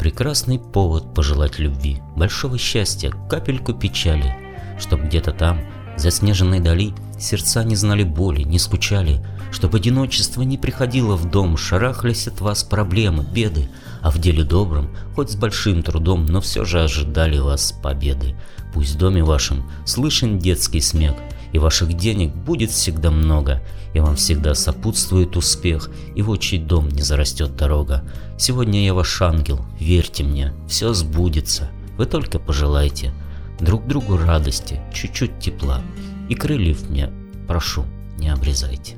Прекрасный повод пожелать любви, большого счастья, капельку печали, Чтоб где-то там, за снежной дали, сердца не знали боли, не скучали, Чтоб одиночество не приходило в дом, шарахлись от вас проблемы, беды, А в деле добром, хоть с большим трудом, но все же ожидали вас победы. Пусть в доме вашем слышен детский смех, и ваших денег будет всегда много, и вам всегда сопутствует успех, и в отчий дом не зарастет дорога. Сегодня я ваш ангел, верьте мне, все сбудется, вы только пожелайте. Друг другу радости, чуть-чуть тепла, и крыльев мне, прошу, не обрезайте.